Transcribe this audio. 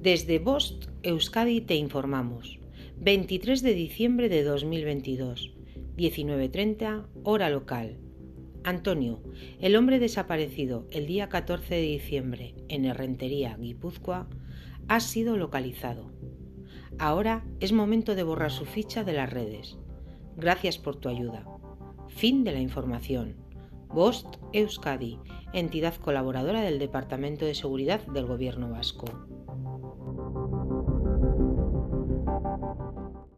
Desde Bost, Euskadi, te informamos. 23 de diciembre de 2022, 19.30, hora local. Antonio, el hombre desaparecido el día 14 de diciembre en Herrentería, Guipúzcoa, ha sido localizado. Ahora es momento de borrar su ficha de las redes. Gracias por tu ayuda. Fin de la información. Bost Euskadi, entidad colaboradora del Departamento de Seguridad del Gobierno Vasco.